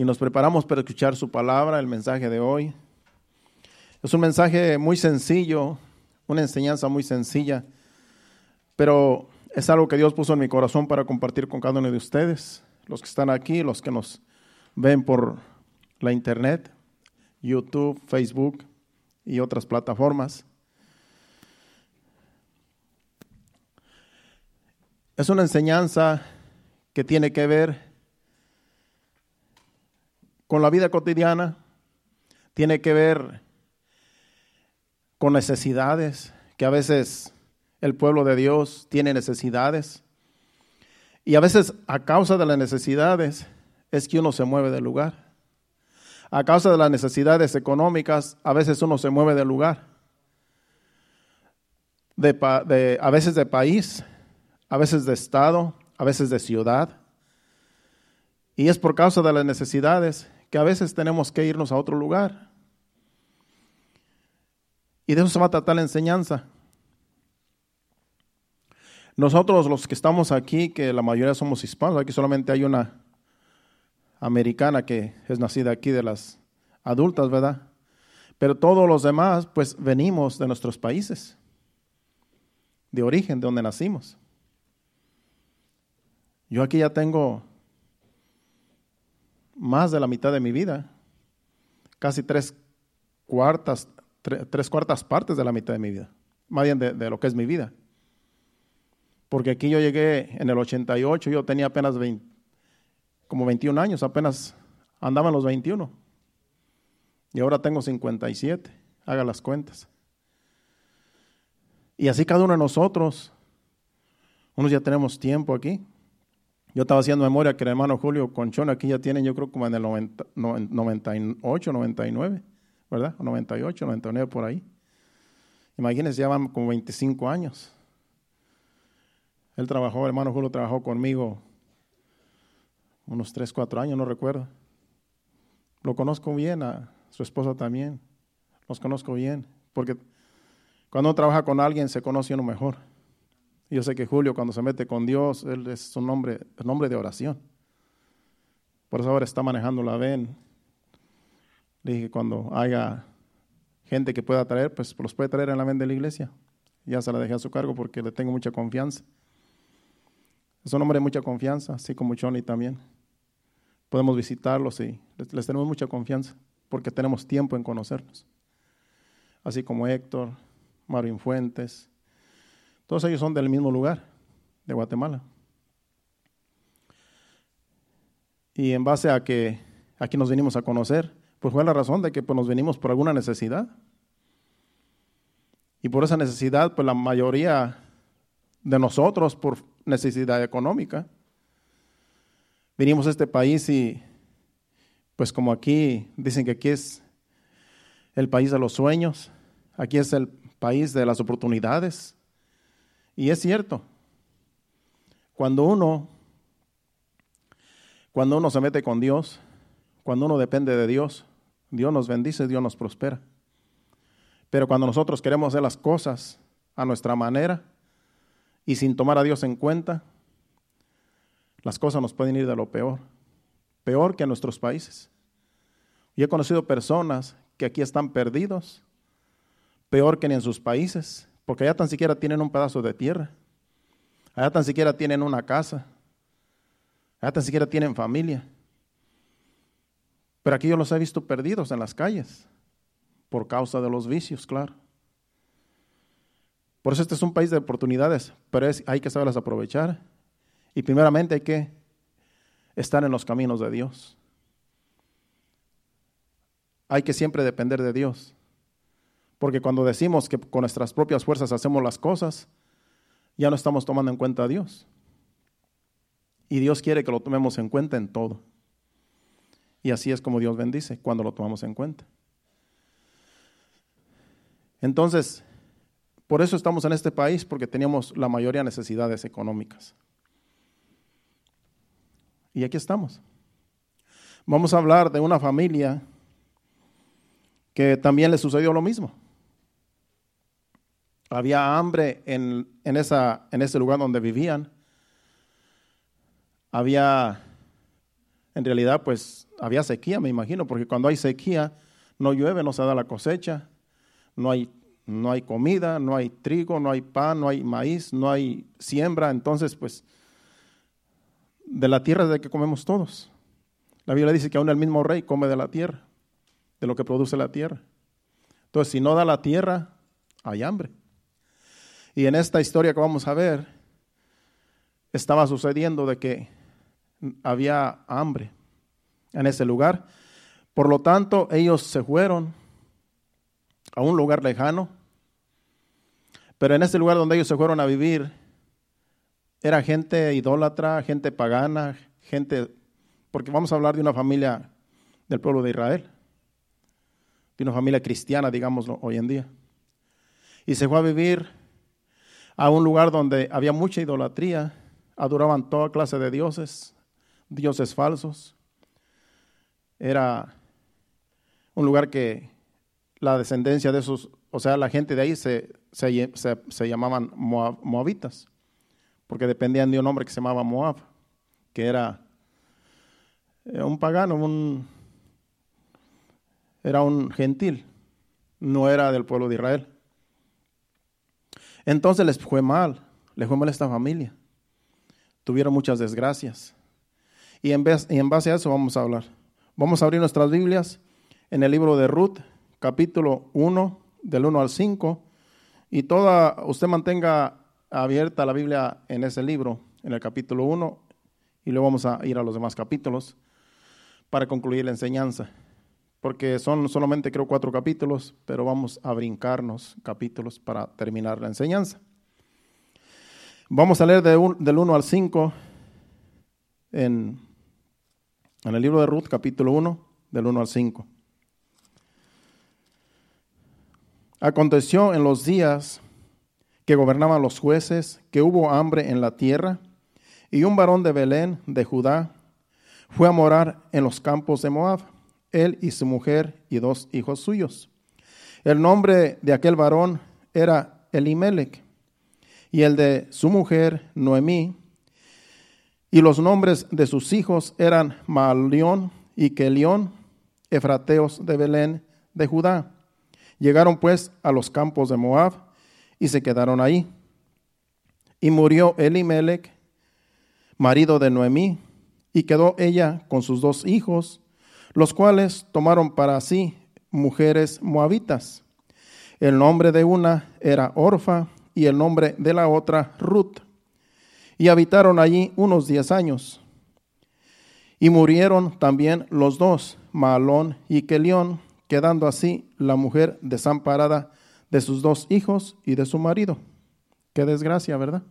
y nos preparamos para escuchar su palabra, el mensaje de hoy. Es un mensaje muy sencillo, una enseñanza muy sencilla, pero es algo que Dios puso en mi corazón para compartir con cada uno de ustedes, los que están aquí, los que nos ven por la internet, YouTube, Facebook y otras plataformas. Es una enseñanza que tiene que ver con la vida cotidiana, tiene que ver con necesidades, que a veces el pueblo de Dios tiene necesidades. Y a veces a causa de las necesidades es que uno se mueve del lugar. A causa de las necesidades económicas, a veces uno se mueve del lugar. De, a veces de país, a veces de estado, a veces de ciudad. Y es por causa de las necesidades que a veces tenemos que irnos a otro lugar. Y de eso se va a tratar la enseñanza. Nosotros los que estamos aquí, que la mayoría somos hispanos, aquí solamente hay una americana que es nacida aquí de las adultas, ¿verdad? Pero todos los demás, pues venimos de nuestros países, de origen, de donde nacimos. Yo aquí ya tengo más de la mitad de mi vida, casi tres cuartas, tres, cuartas partes de la mitad de mi vida, más bien de, lo que es mi vida. Porque aquí yo llegué en el 88, yo tenía apenas como 21 años, apenas andaba en los 21. Y ahora tengo 57, haga las cuentas. Y así cada uno de nosotros, unos ya tenemos tiempo aquí, yo estaba haciendo memoria que el hermano Julio Conchón aquí ya tiene, yo creo como en el 98, 99, ¿verdad? 98, 99 por ahí. Imagínense, ya van como 25 años. Él trabajó, el hermano Julio trabajó conmigo unos 3, 4 años, no recuerdo. Lo conozco bien, a su esposa también. Los conozco bien, porque cuando uno trabaja con alguien se conoce uno mejor. Yo sé que Julio cuando se mete con Dios, él es un nombre, el nombre de oración. Por eso ahora está manejando la VEN. Le dije cuando haya gente que pueda traer, pues los puede traer en la VEN de la iglesia. Ya se la dejé a su cargo porque le tengo mucha confianza. Es un hombre de mucha confianza, así como Johnny también. Podemos visitarlos y les, les tenemos mucha confianza porque tenemos tiempo en conocernos. Así como Héctor, Marvin Fuentes, todos ellos son del mismo lugar, de Guatemala. Y en base a que aquí nos venimos a conocer, pues fue la razón de que pues, nos venimos por alguna necesidad. Y por esa necesidad, pues la mayoría de nosotros, por necesidad económica, venimos a este país y pues como aquí dicen que aquí es el país de los sueños, aquí es el país de las oportunidades, y es cierto, cuando uno, cuando uno se mete con Dios, cuando uno depende de Dios, Dios nos bendice, Dios nos prospera. Pero cuando nosotros queremos hacer las cosas a nuestra manera y sin tomar a Dios en cuenta, las cosas nos pueden ir de lo peor, peor que en nuestros países. Y he conocido personas que aquí están perdidos, peor que en sus países, porque allá tan siquiera tienen un pedazo de tierra. Allá tan siquiera tienen una casa. Allá tan siquiera tienen familia. Pero aquí yo los he visto perdidos en las calles. Por causa de los vicios, claro. Por eso este es un país de oportunidades, pero hay que saberlas aprovechar. Y primeramente hay que estar en los caminos de Dios. Hay que siempre depender de Dios. Porque cuando decimos que con nuestras propias fuerzas hacemos las cosas, ya no estamos tomando en cuenta a Dios. Y Dios quiere que lo tomemos en cuenta en todo. Y así es como Dios bendice, cuando lo tomamos en cuenta. Entonces, por eso estamos en este país, porque teníamos la mayoría de necesidades económicas. Y aquí estamos. Vamos a hablar de una familia que también le sucedió lo mismo había hambre en, en ese lugar donde vivían. Había en realidad pues había sequía, me imagino, porque cuando hay sequía no llueve, no se da la cosecha, no hay, no hay comida, no hay trigo, no hay pan, no hay maíz, no hay siembra, entonces pues de la tierra de que comemos todos. La Biblia dice que aún el mismo rey come de la tierra, de lo que produce la tierra. Entonces, si no da la tierra, hay hambre. Y en esta historia que vamos a ver, estaba sucediendo de que había hambre en ese lugar. Por lo tanto, ellos se fueron a un lugar lejano, pero en ese lugar donde ellos se fueron a vivir, era gente idólatra, gente pagana, gente, porque vamos a hablar de una familia del pueblo de Israel, de una familia cristiana, digámoslo, hoy en día. Y se fue a vivir a un lugar donde había mucha idolatría, adoraban toda clase de dioses, dioses falsos. Era un lugar que la descendencia de esos, o sea, la gente de ahí se, se, llamaban moabitas, porque dependían de un hombre que se llamaba Moab, que era eh, un pagano, un, era un gentil, no era del pueblo de Israel. Entonces les fue mal, les fue mal a esta familia. Tuvieron muchas desgracias. Y en, base a eso vamos a hablar. Vamos a abrir nuestras Biblias en el libro de Ruth, capítulo 1, del 1 al 5. Y toda, usted mantenga abierta la Biblia en ese libro, en el capítulo 1, y luego vamos a ir a los demás capítulos para concluir la enseñanza. Porque son solamente creo cuatro capítulos, pero vamos a brincarnos capítulos para terminar la enseñanza. Vamos a leer del 1 al 5 en en el libro de Ruth, capítulo 1, del 1 al 5. Aconteció en los días que gobernaban los jueces que hubo hambre en la tierra, y un varón de Belén, de Judá, fue a morar en los campos de Moab, él y su mujer y dos hijos suyos. El nombre de aquel varón era Elimelech, y el de su mujer Noemí, y los nombres de sus hijos eran Malión y Kelión, efrateos de Belén de Judá. Llegaron pues a los campos de Moab y se quedaron ahí. Y murió Elimelech, marido de Noemí, y quedó ella con sus dos hijos, los cuales tomaron para sí mujeres moabitas. El nombre de una era Orfa y el nombre de la otra Ruth y habitaron allí unos diez años. Y murieron también los dos, Malón y Kelión, quedando así la mujer desamparada de sus dos hijos y de su marido. Qué desgracia, ¿verdad?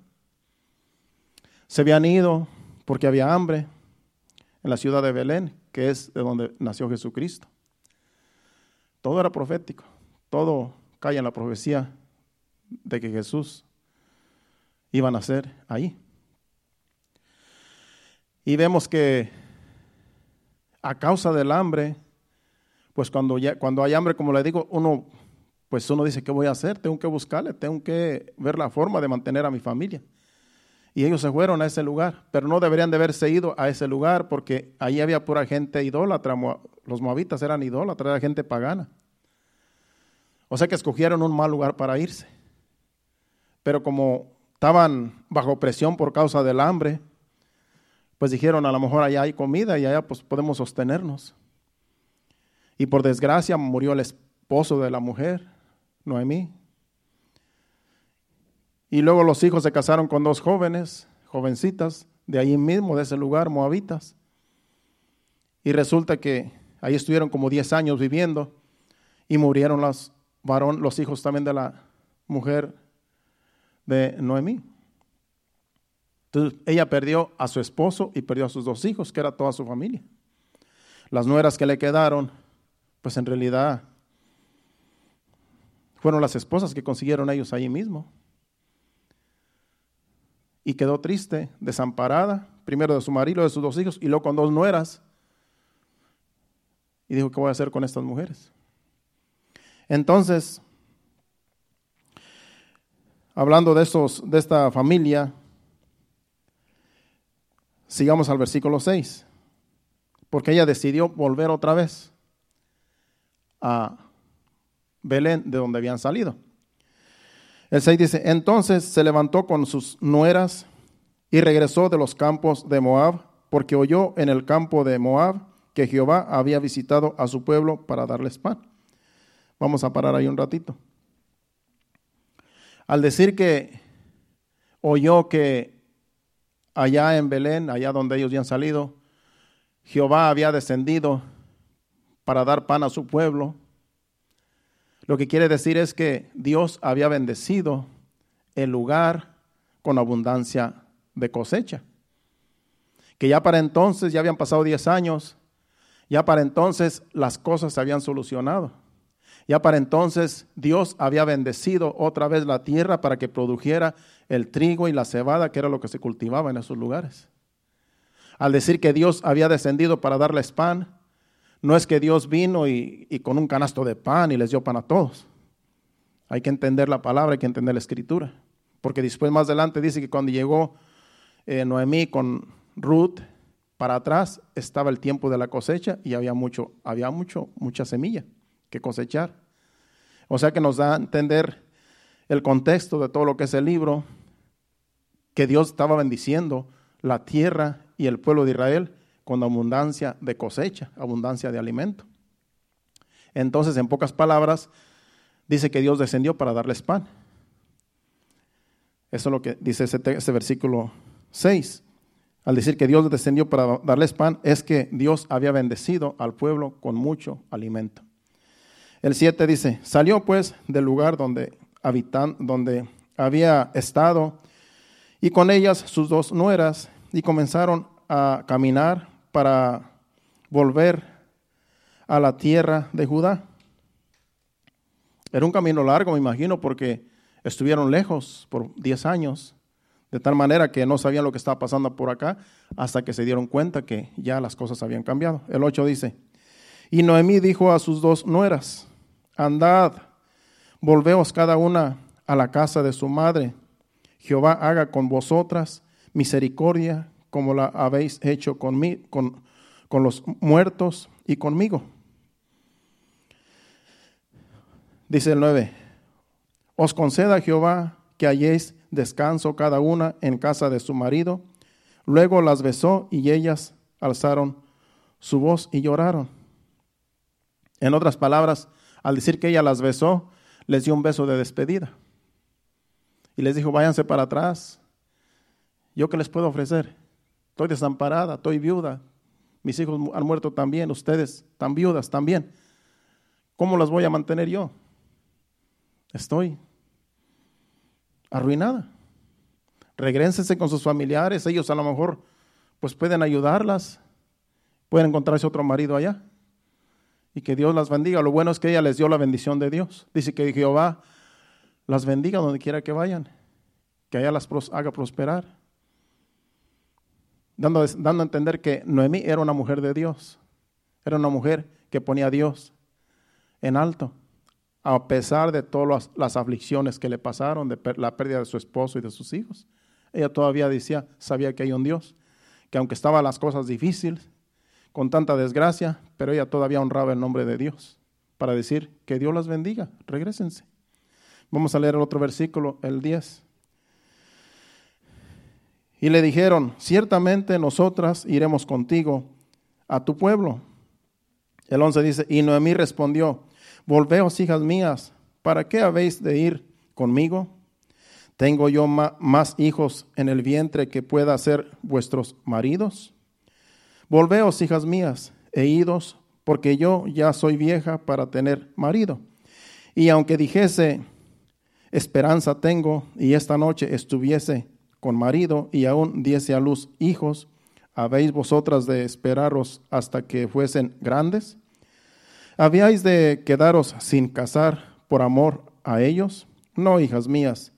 Se habían ido porque había hambre en la ciudad de Belén, que es de donde nació Jesucristo. Todo era profético, todo cae en la profecía de que Jesús iba a nacer ahí. Y vemos que a causa del hambre, pues cuando, ya, cuando hay hambre, como le digo, uno, pues uno dice, ¿qué voy a hacer? Tengo que buscarle, tengo que ver la forma de mantener a mi familia. Y ellos se fueron a ese lugar, pero no deberían de haberse ido a ese lugar porque ahí había pura gente idólatra. Los moabitas eran idólatras, era gente pagana. O sea que escogieron un mal lugar para irse. Pero como estaban bajo presión por causa del hambre, pues dijeron, a lo mejor allá hay comida y allá pues podemos sostenernos. Y por desgracia murió el esposo de la mujer, Noemí. Y luego los hijos se casaron con dos jóvenes, jovencitas, de ahí mismo, de ese lugar, moabitas. Y resulta que ahí estuvieron como 10 años viviendo y murieron los, varón, los hijos también de la mujer de Noemí. Entonces ella perdió a su esposo y perdió a sus dos hijos, que era toda su familia. Las nueras que le quedaron, pues en realidad fueron las esposas que consiguieron ellos ahí mismo. Y quedó triste, desamparada, primero de su marido, de sus dos hijos, y luego con dos nueras. Y dijo, ¿qué voy a hacer con estas mujeres? Entonces, hablando de, estos, de esta familia, Sigamos al versículo 6. porque ella decidió volver otra vez a Belén, de donde habían salido. El 6 dice, entonces se levantó con sus nueras y regresó de los campos de Moab, porque oyó en el campo de Moab que Jehová había visitado a su pueblo para darles pan. Vamos a parar ahí un ratito. Al decir que oyó que allá en Belén, allá donde ellos habían salido, Jehová había descendido para dar pan a su pueblo, lo que quiere decir es que Dios había bendecido el lugar con abundancia de cosecha. Que ya para entonces, ya habían pasado 10 años, ya para entonces las cosas se habían solucionado. Ya para entonces Dios había bendecido otra vez la tierra para que produjera el trigo y la cebada, que era lo que se cultivaba en esos lugares. Al decir que Dios había descendido para darles pan, no es que Dios vino y, con un canasto de pan y les dio pan a todos. Hay que entender la palabra, hay que entender la escritura. Porque después más adelante dice que cuando llegó eh, Noemí con Ruth para atrás, estaba el tiempo de la cosecha y había mucho, había mucho, mucha semilla que cosechar. O sea que nos da a entender el contexto de todo lo que es el libro, que Dios estaba bendiciendo la tierra y el pueblo de Israel con abundancia de cosecha, abundancia de alimento. Entonces, en pocas palabras, dice que Dios descendió para darles pan. Eso es lo que dice ese, versículo 6. Al decir que Dios descendió para darles pan, es que Dios había bendecido al pueblo con mucho alimento. El 7 dice, salió pues del lugar donde, habitan, donde había estado y con ellas sus dos nueras y comenzaron a caminar para volver a la tierra de Judá. Era un camino largo, me imagino, porque estuvieron lejos por 10 años, de tal manera que no sabían lo que estaba pasando por acá hasta que se dieron cuenta que ya las cosas habían cambiado. El 8 dice, y Noemí dijo a sus dos nueras, andad, volveos cada una a la casa de su madre, Jehová haga con vosotras misericordia como la habéis hecho con, con, con los muertos y conmigo. Dice el 9, os conceda Jehová que halléis descanso cada una en casa de su marido. Luego las besó y ellas alzaron su voz y lloraron. En otras palabras, al decir que ella las besó, les dio un beso de despedida. Y les dijo, váyanse para atrás. ¿Yo qué les puedo ofrecer? Estoy desamparada, estoy viuda. Mis hijos han muerto también, ustedes están viudas también. ¿Cómo las voy a mantener yo? Estoy arruinada. Regrénsense con sus familiares, ellos a lo mejor pues pueden ayudarlas, pueden encontrarse otro marido allá y que Dios las bendiga. Lo bueno es que ella les dio la bendición de Dios. Dice que Jehová las bendiga donde quiera que vayan, que ella las haga prosperar dando, a entender que Noemí era una mujer de Dios, era una mujer que ponía a Dios en alto, a pesar de todas las, aflicciones que le pasaron, de la pérdida de su esposo y de sus hijos. Ella todavía decía, sabía que hay un Dios, que aunque estaban las cosas difíciles, con tanta desgracia, pero ella todavía honraba el nombre de Dios para decir que Dios las bendiga, regresense. Vamos a leer el otro versículo, el 10. Y le dijeron, ciertamente nosotras iremos contigo a tu pueblo. El 11 dice, y Noemí respondió, volveos hijas mías, ¿para qué habéis de ir conmigo? ¿Tengo yo más hijos en el vientre que pueda ser vuestros maridos? Volveos, hijas mías, e idos, porque yo ya soy vieja para tener marido. Y aunque dijese, esperanza tengo, y esta noche estuviese con marido y aún diese a luz hijos, ¿habéis vosotras de esperaros hasta que fuesen grandes? ¿Habíais de quedaros sin casar por amor a ellos? No, hijas mías,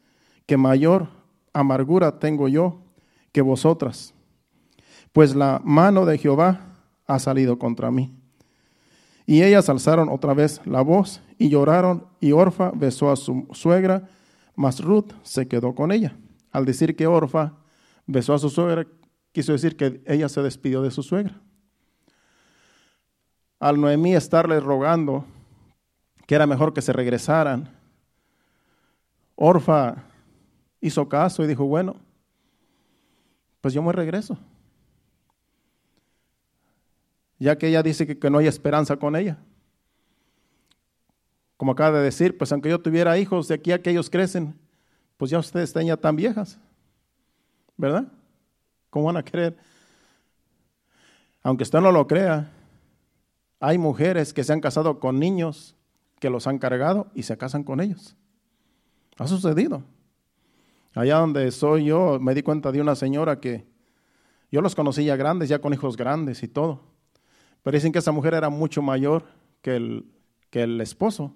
que mayor amargura tengo yo que vosotras, pues la mano de Jehová ha salido contra mí. Y ellas alzaron otra vez la voz y lloraron, y Orfa besó a su suegra, mas Ruth se quedó con ella. Al decir que Orfa besó a su suegra, quiso decir que ella se despidió de su suegra. al Noemí estarle rogando que era mejor que se regresaran, Orfa hizo caso y dijo, bueno, pues yo me regreso. Ya que ella dice que, que no hay esperanza con ella. Como acaba de decir, pues aunque yo tuviera hijos, de aquí a que ellos crecen, pues ya ustedes están ya tan viejas. ¿Verdad? ¿Cómo van a creer? Aunque usted no lo crea, hay mujeres que se han casado con niños que los han cargado y se casan con ellos. Ha sucedido. Allá donde soy yo, me di cuenta de una señora que yo los conocí ya grandes, ya con hijos grandes y todo. Pero dicen que esa mujer era mucho mayor que el, que el esposo.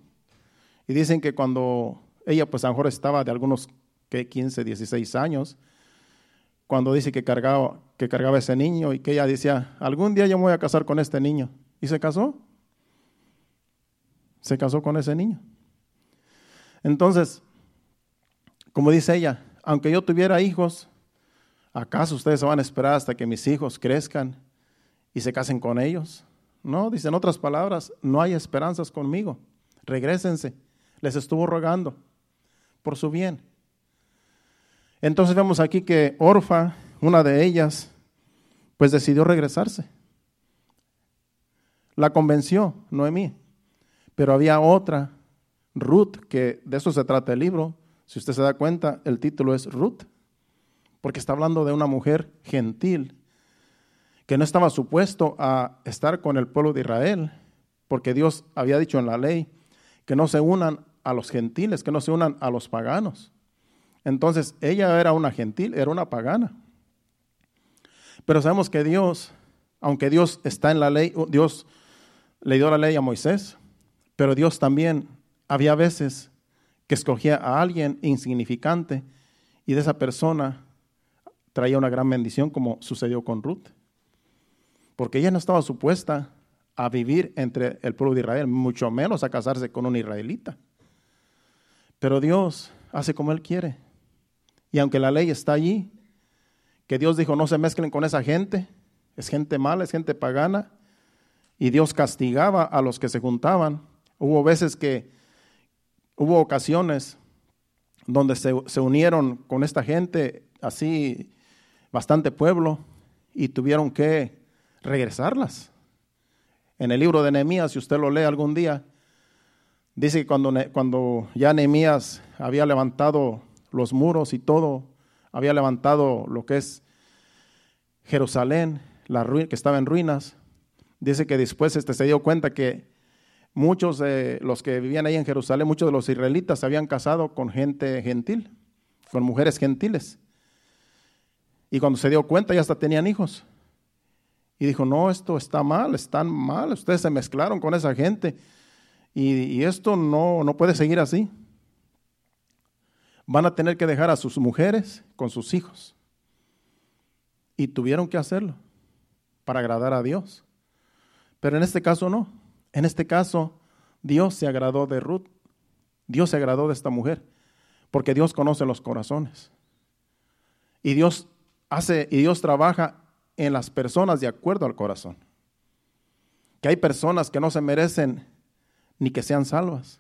Y dicen que cuando ella, pues a lo mejor estaba de algunos que 15, 16 años, cuando dice que cargaba, que cargaba ese niño y que ella decía, algún día yo me voy a casar con este niño. ¿Y se casó? Se casó con ese niño. Entonces, como dice ella, aunque yo tuviera hijos, ¿acaso ustedes se van a esperar hasta que mis hijos crezcan y se casen con ellos? No, dice en otras palabras, no hay esperanzas conmigo. Regrésense. Les estuvo rogando por su bien. Entonces vemos aquí que Orfa, una de ellas, pues decidió regresarse. La convenció Noemí, pero había otra, Ruth, que de eso se trata el libro. Si usted se da cuenta, el título es Ruth, porque está hablando de una mujer gentil que no estaba supuesto a estar con el pueblo de Israel, porque Dios había dicho en la ley que no se unan a los gentiles, que no se unan a los paganos. Entonces, ella era una gentil, era una pagana. Pero sabemos que Dios, aunque Dios está en la ley, Dios le dio la ley a Moisés, pero Dios también había veces que escogía a alguien insignificante y de esa persona traía una gran bendición como sucedió con Ruth. Porque ella no estaba supuesta a vivir entre el pueblo de Israel, mucho menos a casarse con un israelita. Pero Dios hace como Él quiere. Y aunque la ley está allí, que Dios dijo no se mezclen con esa gente, es gente mala, es gente pagana, y Dios castigaba a los que se juntaban. Hubo veces que, hubo ocasiones donde se, se unieron con esta gente, así bastante pueblo, y tuvieron que regresarlas. En el libro de Nehemías, si usted lo lee algún día, dice que cuando, cuando ya Nehemías había levantado los muros y todo, había levantado lo que es Jerusalén, que estaba en ruinas. Dice que después este, se dio cuenta que muchos de los que vivían ahí en Jerusalén, muchos de los israelitas se habían casado con gente gentil, con mujeres gentiles. Y cuando se dio cuenta ya hasta tenían hijos. Y dijo, no, esto está mal, están mal, ustedes se mezclaron con esa gente. Y, esto no, no puede seguir así van a tener que dejar a sus mujeres con sus hijos. Y tuvieron que hacerlo para agradar a Dios. Pero en este caso no. En este caso Dios se agradó de Ruth. Dios se agradó de esta mujer. Porque Dios conoce los corazones. Y Dios hace y Dios trabaja en las personas de acuerdo al corazón. Que hay personas que no se merecen ni que sean salvas.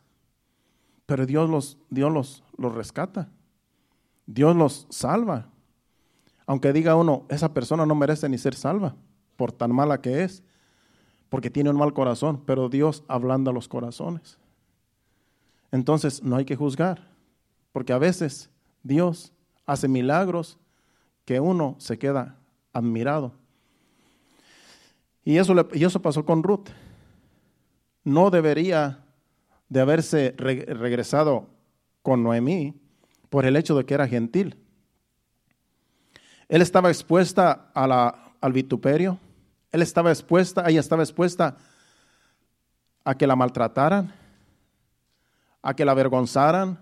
Pero Dios los, Dios los, los rescata. Dios los salva. Aunque diga uno, esa persona no merece ni ser salva por tan mala que es, porque tiene un mal corazón, pero Dios ablanda los corazones. Entonces no hay que juzgar, porque a veces Dios hace milagros que uno se queda admirado. Y eso, y eso pasó con Ruth. No debería de haberse regresado con Noemí por el hecho de que era gentil. Él estaba expuesta a la, al vituperio, él estaba expuesta, ella estaba expuesta a que la maltrataran, a que la avergonzaran,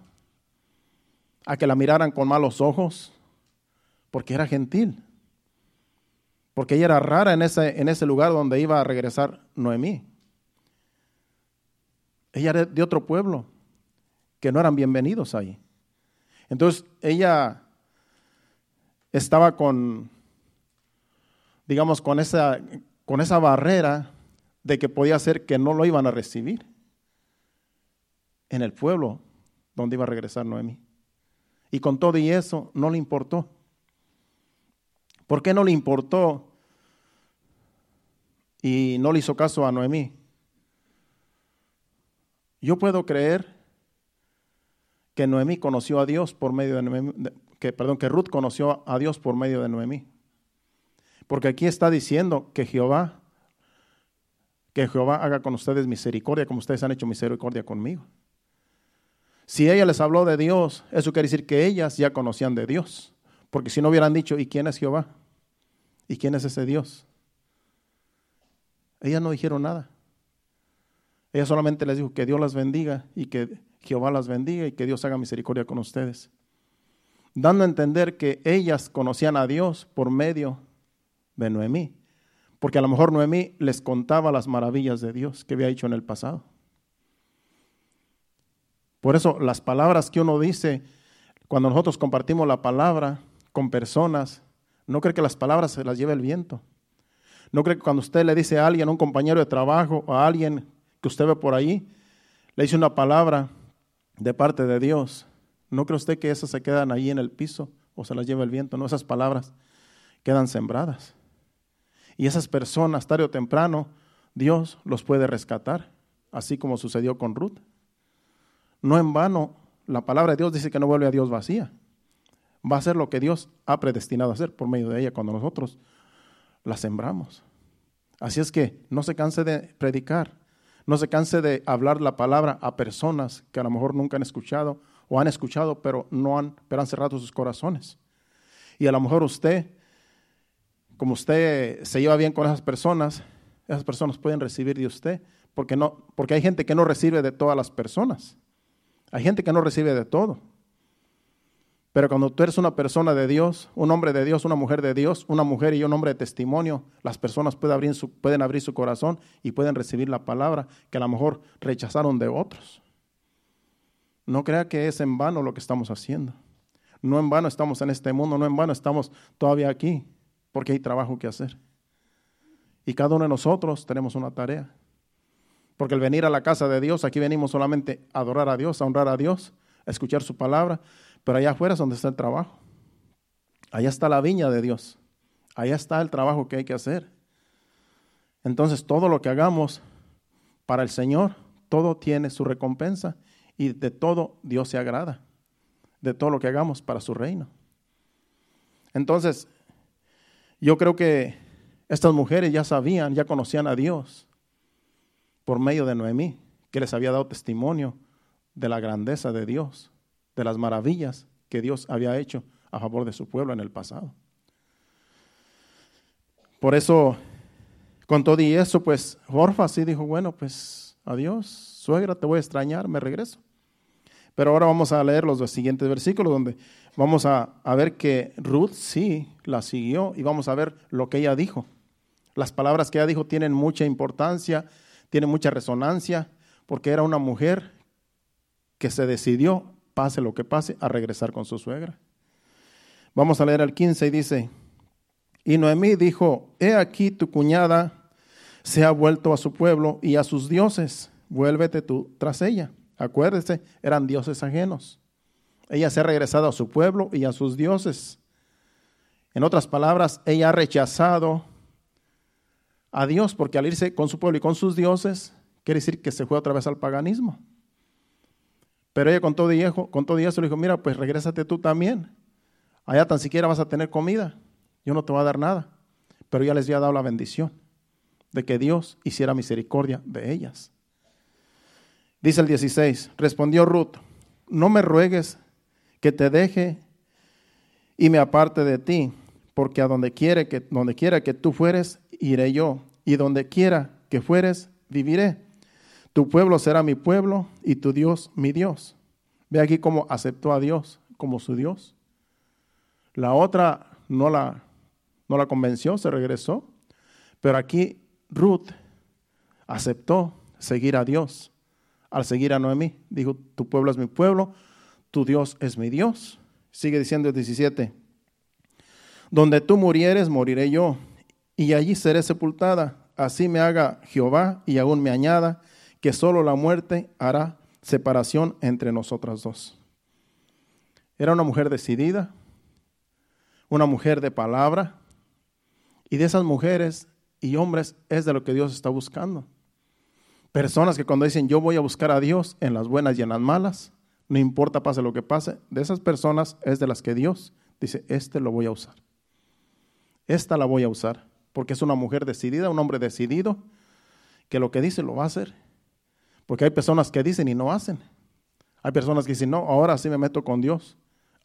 a que la miraran con malos ojos, porque era gentil, porque ella era rara en ese, en ese lugar donde iba a regresar Noemí. Ella era de otro pueblo, que no eran bienvenidos ahí. Entonces ella estaba con, digamos, con esa, con esa barrera de que podía ser que no lo iban a recibir en el pueblo donde iba a regresar Noemí. Y con todo y eso no le importó. ¿Por qué no le importó y no le hizo caso a Noemí? Yo puedo creer que Noemí conoció a Dios por medio de Noemí, que perdón, que Ruth conoció a Dios por medio de Noemí. Porque aquí está diciendo que Jehová que Jehová haga con ustedes misericordia como ustedes han hecho misericordia conmigo. Si ella les habló de Dios, eso quiere decir que ellas ya conocían de Dios. Porque si no hubieran dicho, ¿y quién es Jehová? ¿Y quién es ese Dios? Ellas no dijeron nada. Ella solamente les dijo que Dios las bendiga y que Jehová las bendiga y que Dios haga misericordia con ustedes. Dando a entender que ellas conocían a Dios por medio de Noemí. Porque a lo mejor Noemí les contaba las maravillas de Dios que había hecho en el pasado. Por eso las palabras que uno dice, cuando nosotros compartimos la palabra con personas, no cree que las palabras se las lleve el viento. No cree que cuando usted le dice a alguien, a un compañero de trabajo o a alguien que usted ve por ahí, le dice una palabra de parte de Dios, ¿no cree usted que esas se quedan ahí en el piso o se las lleva el viento? No, esas palabras quedan sembradas. Y esas personas, tarde o temprano, Dios los puede rescatar, así como sucedió con Ruth. No en vano, la palabra de Dios dice que no vuelve a Dios vacía. Va a ser lo que Dios ha predestinado a hacer por medio de ella cuando nosotros la sembramos. Así es que no se canse de predicar, no se canse de hablar la palabra a personas que a lo mejor nunca han escuchado o han escuchado, pero no han, pero han cerrado sus corazones. Y a lo mejor usted, como usted se lleva bien con esas personas, esas personas pueden recibir de usted, porque, no, porque hay gente que no recibe de todas las personas. Hay gente que no recibe de todo. Pero cuando tú eres una persona de Dios, un hombre de Dios, una mujer de Dios, una mujer y un hombre de testimonio, las personas pueden abrir su, pueden abrir su corazón y pueden recibir la palabra que a lo mejor rechazaron de otros. No crea que es en vano lo que estamos haciendo. No en vano estamos en este mundo, no en vano estamos todavía aquí, porque hay trabajo que hacer. Y cada uno de nosotros tenemos una tarea. Porque el venir a la casa de Dios, aquí venimos solamente a adorar a Dios, a honrar a Dios, a escuchar su palabra, pero allá afuera es donde está el trabajo. Allá está la viña de Dios. Allá está el trabajo que hay que hacer. Entonces todo lo que hagamos para el Señor, todo tiene su recompensa y de todo Dios se agrada. De todo lo que hagamos para su reino. Entonces, yo creo que estas mujeres ya sabían, ya conocían a Dios por medio de Noemí, que les había dado testimonio de la grandeza de Dios, de las maravillas que Dios había hecho a favor de su pueblo en el pasado. Por eso, con todo y eso, pues Orfa sí dijo, bueno, pues adiós, suegra, te voy a extrañar, me regreso. Pero ahora vamos a leer los siguientes versículos donde vamos a, a, ver que Ruth sí la siguió y vamos a ver lo que ella dijo. Las palabras que ella dijo tienen mucha importancia tiene mucha resonancia porque era una mujer que se decidió, pase lo que pase, a regresar con su suegra. Vamos a leer el 15 y dice, y Noemí dijo, he aquí tu cuñada se ha vuelto a su pueblo y a sus dioses, vuélvete tú tras ella. Acuérdese, eran dioses ajenos. Ella se ha regresado a su pueblo y a sus dioses. En otras palabras, ella ha rechazado a Dios, porque al irse con su pueblo y con sus dioses, quiere decir que se fue otra vez al paganismo. Pero ella con todo y con todo le dijo, mira, pues regrésate tú también. Allá tan siquiera vas a tener comida. Yo no te voy a dar nada. Pero ya les había dado la bendición de que Dios hiciera misericordia de ellas. Dice el 16, respondió Ruth, no me ruegues que te deje y me aparte de ti, porque a donde quiera que, donde quiera que tú fueres, iré yo, y donde quiera que fueres, viviré. Tu pueblo será mi pueblo y tu Dios mi Dios. Ve aquí cómo aceptó a Dios como su Dios. La otra no la, no la convenció, se regresó. Pero aquí Ruth aceptó seguir a Dios. Al seguir a Noemí, dijo, tu pueblo es mi pueblo, tu Dios es mi Dios. Sigue diciendo el 17, donde tú murieres, moriré yo y allí seré sepultada. así me haga Jehová y aún me añada, que solo la muerte hará separación entre nosotras dos. Era una mujer decidida, una mujer de palabra, y de esas mujeres y hombres es de lo que Dios está buscando. Personas que cuando dicen yo voy a buscar a Dios en las buenas y en las malas, no importa pase lo que pase, de esas personas es de las que Dios dice, este lo voy a usar. Esta la voy a usar, porque es una mujer decidida, un hombre decidido, que lo que dice lo va a hacer. Porque hay personas que dicen y no hacen. Hay personas que dicen, no, ahora sí me meto con Dios.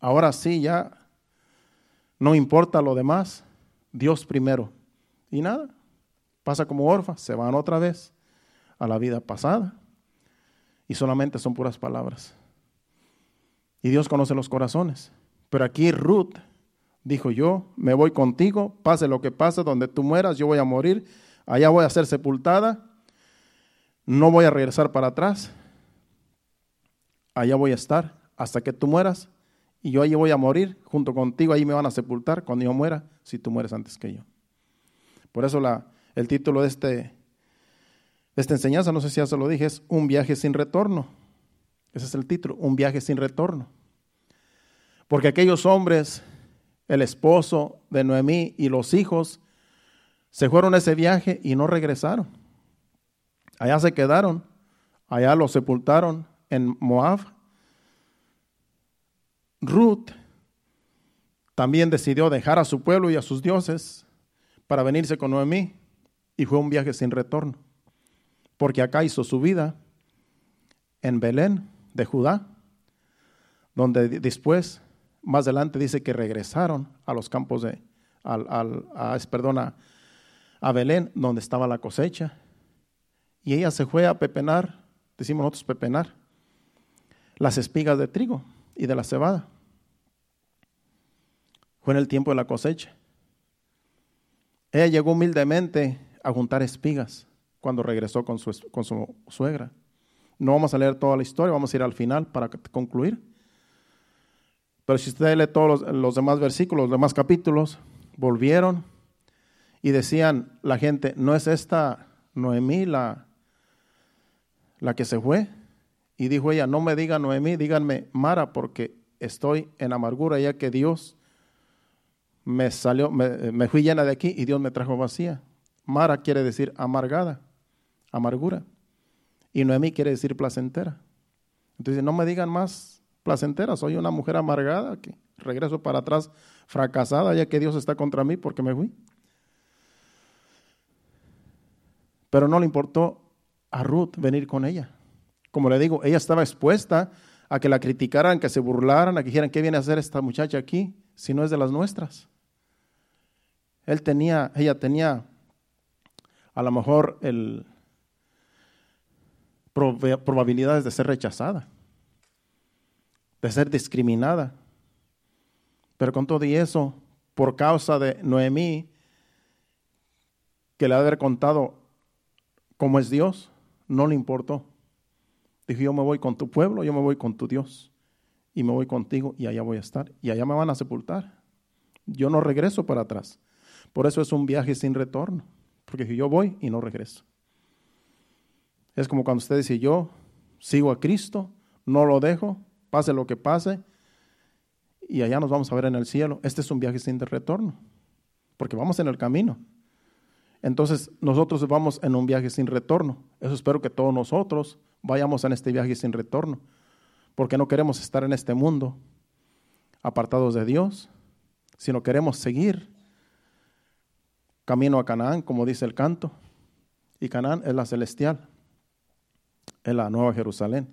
Ahora sí ya no importa lo demás, Dios primero. Y nada, pasa como orfa, se van otra vez a la vida pasada. Y solamente son puras palabras. Y Dios conoce los corazones. Pero aquí Ruth dijo, yo me voy contigo, pase lo que pase, donde tú mueras, yo voy a morir, allá voy a ser sepultada, no voy a regresar para atrás, allá voy a estar hasta que tú mueras y yo allí voy a morir junto contigo, ahí me van a sepultar cuando yo muera, si tú mueres antes que yo. Por eso la, el título de, este, de esta enseñanza, no sé si ya se lo dije, es Un viaje sin retorno. Ese es el título, Un viaje sin retorno. Porque aquellos hombres, el esposo de Noemí y los hijos, se fueron a ese viaje y no regresaron. Allá se quedaron, allá los sepultaron en Moab. Ruth también decidió dejar a su pueblo y a sus dioses para venirse con Noemí y fue un viaje sin retorno, porque acá hizo su vida en Belén de Judá, donde después, más adelante dice que regresaron a los campos de, al, a, perdón, a Belén, donde estaba la cosecha, y ella se fue a pepenar, decimos nosotros pepenar, las espigas de trigo y de la cebada. Fue en el tiempo de la cosecha. Ella llegó humildemente a juntar espigas cuando regresó con su, con su suegra. No vamos a leer toda la historia, vamos a ir al final para concluir. Pero si usted lee todos los, los demás versículos, los demás capítulos, volvieron y decían la gente, ¿no es esta Noemí la, la que se fue? Y dijo ella, no me diga Noemí, díganme Mara, porque estoy en amargura, ya que Dios me salió, me, fui llena de aquí y Dios me trajo vacía. Mara quiere decir amargada, amargura. Y Noemí quiere decir placentera. Entonces, no me digan más placentera, soy una mujer amargada que regreso para atrás fracasada, ya que Dios está contra mí porque me fui. Pero no le importó a Ruth venir con ella. Como le digo, ella estaba expuesta a que la criticaran, que se burlaran, a que dijeran, ¿qué viene a hacer esta muchacha aquí si no es de las nuestras? Él tenía, ella tenía a lo mejor el, probabilidades de ser rechazada, de ser discriminada. Pero con todo y eso, por causa de Noemí, que le ha de haber contado cómo es Dios, no le importó. Dijo, yo me voy con tu pueblo, yo me voy con tu Dios. Y me voy contigo y allá voy a estar. Y allá me van a sepultar. Yo no regreso para atrás. Por eso es un viaje sin retorno. Porque yo voy y no regreso. Es como cuando usted dice, yo sigo a Cristo, no lo dejo, pase lo que pase, y allá nos vamos a ver en el cielo. Este es un viaje sin retorno, porque vamos en el camino. Entonces nosotros vamos en un viaje sin retorno. Eso espero que todos nosotros vayamos en este viaje sin retorno, porque no queremos estar en este mundo apartados de Dios, sino queremos seguir camino a Canaán, como dice el canto. Y Canaán es la celestial, es la nueva Jerusalén.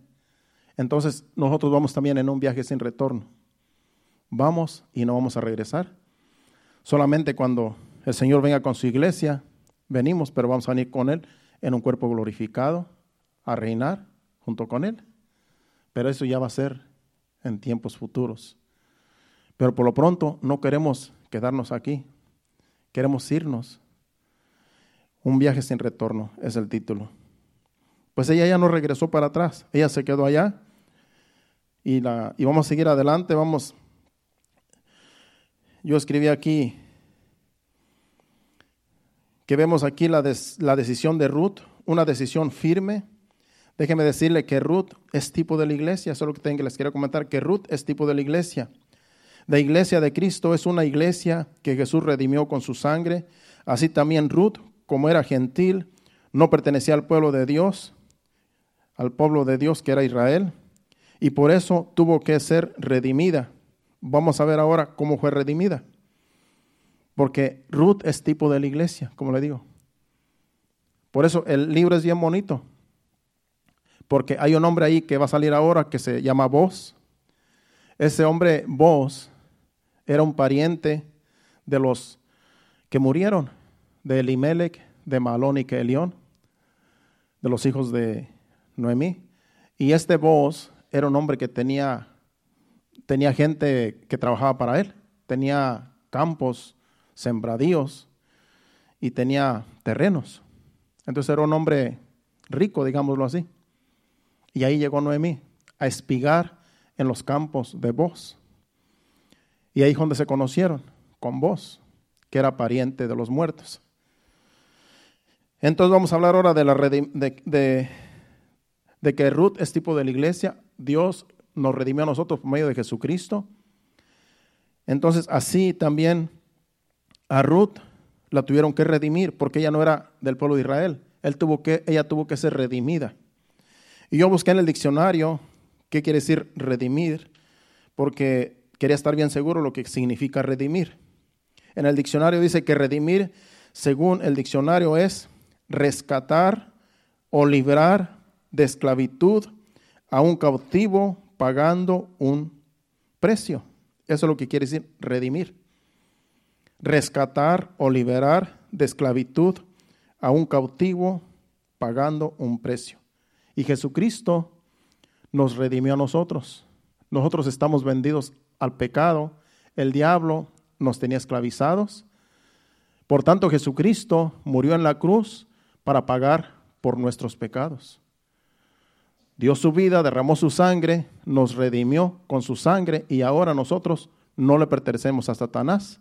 Entonces nosotros vamos también en un viaje sin retorno. Vamos y no vamos a regresar. Solamente cuando el Señor venga con su iglesia, venimos, pero vamos a venir con Él en un cuerpo glorificado, a reinar junto con Él. Pero eso ya va a ser en tiempos futuros. Pero por lo pronto no queremos quedarnos aquí, queremos irnos. Un viaje sin retorno es el título. Pues ella ya no regresó para atrás, ella se quedó allá y, la, y vamos a seguir adelante, vamos. Yo escribí aquí que vemos aquí la, la decisión de Ruth, una decisión firme. Déjeme decirle que Ruth es tipo de la iglesia, eso es lo que tengo, les quiero comentar, que Ruth es tipo de la iglesia. La iglesia de Cristo es una iglesia que Jesús redimió con su sangre. Así también Ruth, como era gentil, no pertenecía al pueblo de Dios, al pueblo de Dios que era Israel, y por eso tuvo que ser redimida. Vamos a ver ahora cómo fue redimida. Porque Ruth es tipo de la iglesia, como le digo. Por eso el libro es bien bonito. Porque hay un hombre ahí que va a salir ahora que se llama Vos. Ese hombre Vos era un pariente de los que murieron, de Elimelech, de Malón y Kelión, de los hijos de Noemí. Y este Vos era un hombre que tenía, tenía gente que trabajaba para él, tenía campos, sembradíos y tenía terrenos. Entonces era un hombre rico, digámoslo así. Y ahí llegó Noemí a espigar en los campos de Vos. Y ahí es donde se conocieron, con Vos, que era pariente de los muertos. Entonces vamos a hablar ahora de, la de, de que Ruth es tipo de la iglesia. Dios nos redimió a nosotros por medio de Jesucristo. Entonces así también a Ruth la tuvieron que redimir porque ella no era del pueblo de Israel. Ella tuvo que ser redimida. Y yo busqué en el diccionario qué quiere decir redimir, porque quería estar bien seguro lo que significa redimir. En el diccionario dice que redimir, según el diccionario, es rescatar o librar de esclavitud a un cautivo pagando un precio. Eso es lo que quiere decir redimir rescatar o liberar de esclavitud a un cautivo pagando un precio. Y Jesucristo nos redimió a nosotros. Nosotros estamos vendidos al pecado. El diablo nos tenía esclavizados. Por tanto, Jesucristo murió en la cruz para pagar por nuestros pecados. Dio su vida, derramó su sangre, nos redimió con su sangre y ahora nosotros no le pertenecemos a Satanás,